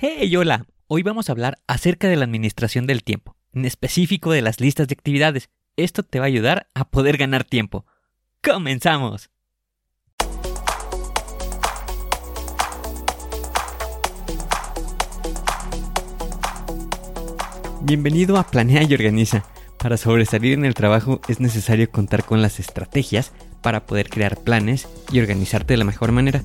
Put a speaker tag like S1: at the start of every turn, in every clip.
S1: Hey, hola. Hoy vamos a hablar acerca de la administración del tiempo, en específico de las listas de actividades. Esto te va a ayudar a poder ganar tiempo. ¡Comenzamos! Bienvenido a Planea y Organiza. Para sobresalir en el trabajo es necesario contar con las estrategias para poder crear planes y organizarte de la mejor manera.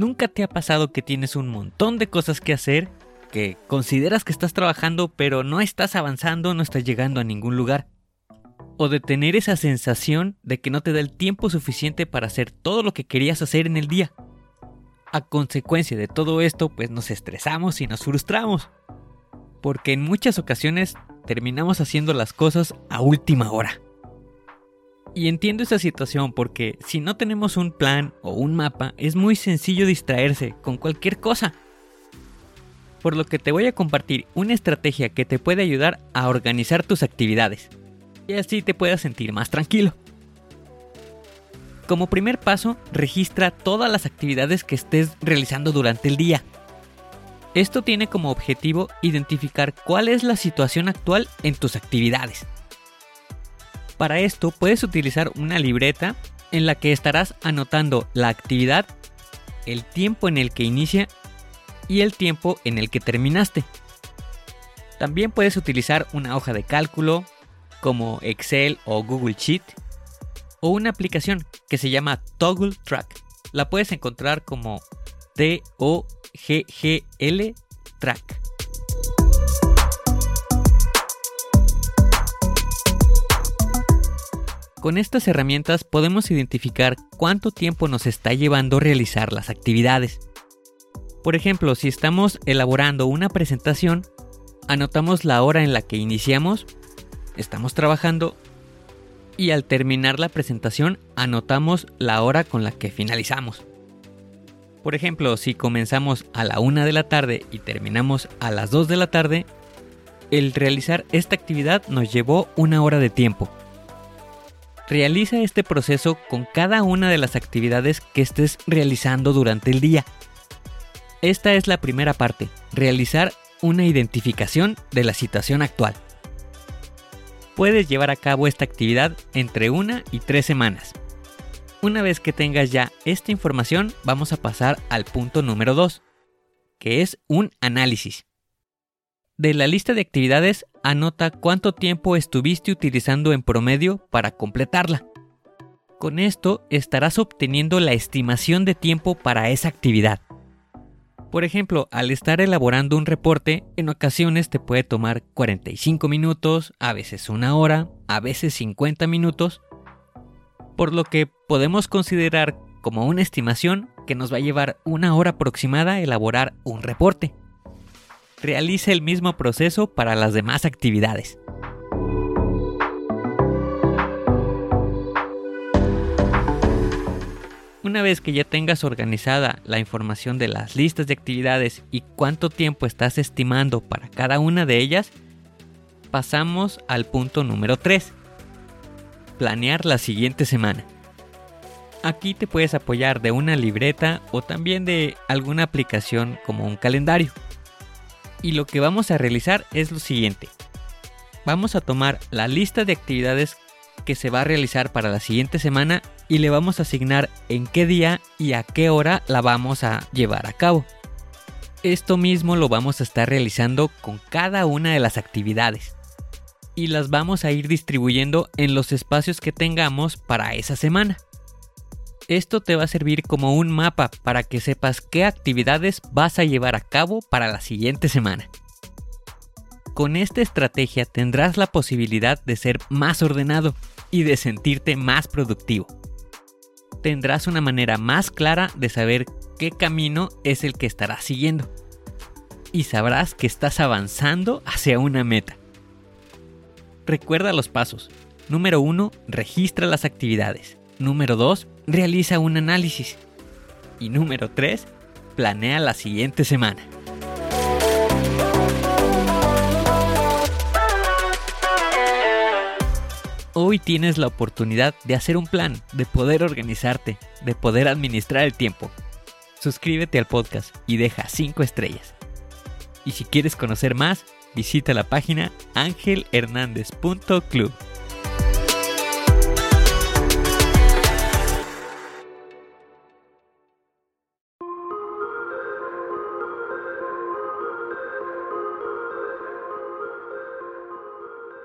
S1: ¿Nunca te ha pasado que tienes un montón de cosas que hacer, que consideras que estás trabajando pero no estás avanzando, no estás llegando a ningún lugar? O de tener esa sensación de que no te da el tiempo suficiente para hacer todo lo que querías hacer en el día. A consecuencia de todo esto, pues nos estresamos y nos frustramos. Porque en muchas ocasiones terminamos haciendo las cosas a última hora. Y entiendo esa situación porque si no tenemos un plan o un mapa, es muy sencillo distraerse con cualquier cosa. Por lo que te voy a compartir una estrategia que te puede ayudar a organizar tus actividades. Y así te puedas sentir más tranquilo. Como primer paso, registra todas las actividades que estés realizando durante el día. Esto tiene como objetivo identificar cuál es la situación actual en tus actividades para esto puedes utilizar una libreta en la que estarás anotando la actividad, el tiempo en el que inicia y el tiempo en el que terminaste. También puedes utilizar una hoja de cálculo como Excel o Google Sheet o una aplicación que se llama Toggle Track. La puedes encontrar como T-O-G-G-L Track. Con estas herramientas podemos identificar cuánto tiempo nos está llevando realizar las actividades. Por ejemplo, si estamos elaborando una presentación, anotamos la hora en la que iniciamos, estamos trabajando y al terminar la presentación anotamos la hora con la que finalizamos. Por ejemplo, si comenzamos a la 1 de la tarde y terminamos a las 2 de la tarde, el realizar esta actividad nos llevó una hora de tiempo. Realiza este proceso con cada una de las actividades que estés realizando durante el día. Esta es la primera parte, realizar una identificación de la situación actual. Puedes llevar a cabo esta actividad entre una y tres semanas. Una vez que tengas ya esta información, vamos a pasar al punto número 2, que es un análisis. De la lista de actividades, anota cuánto tiempo estuviste utilizando en promedio para completarla. Con esto estarás obteniendo la estimación de tiempo para esa actividad. Por ejemplo, al estar elaborando un reporte, en ocasiones te puede tomar 45 minutos, a veces una hora, a veces 50 minutos, por lo que podemos considerar como una estimación que nos va a llevar una hora aproximada elaborar un reporte realice el mismo proceso para las demás actividades. Una vez que ya tengas organizada la información de las listas de actividades y cuánto tiempo estás estimando para cada una de ellas, pasamos al punto número 3. Planear la siguiente semana. Aquí te puedes apoyar de una libreta o también de alguna aplicación como un calendario y lo que vamos a realizar es lo siguiente. Vamos a tomar la lista de actividades que se va a realizar para la siguiente semana y le vamos a asignar en qué día y a qué hora la vamos a llevar a cabo. Esto mismo lo vamos a estar realizando con cada una de las actividades y las vamos a ir distribuyendo en los espacios que tengamos para esa semana. Esto te va a servir como un mapa para que sepas qué actividades vas a llevar a cabo para la siguiente semana. Con esta estrategia tendrás la posibilidad de ser más ordenado y de sentirte más productivo. Tendrás una manera más clara de saber qué camino es el que estarás siguiendo. Y sabrás que estás avanzando hacia una meta. Recuerda los pasos. Número 1. Registra las actividades. Número 2. Realiza un análisis. Y número 3. Planea la siguiente semana. Hoy tienes la oportunidad de hacer un plan, de poder organizarte, de poder administrar el tiempo suscríbete al podcast y deja 5 estrellas. Y si quieres conocer más, visita la página angelhernandez.club.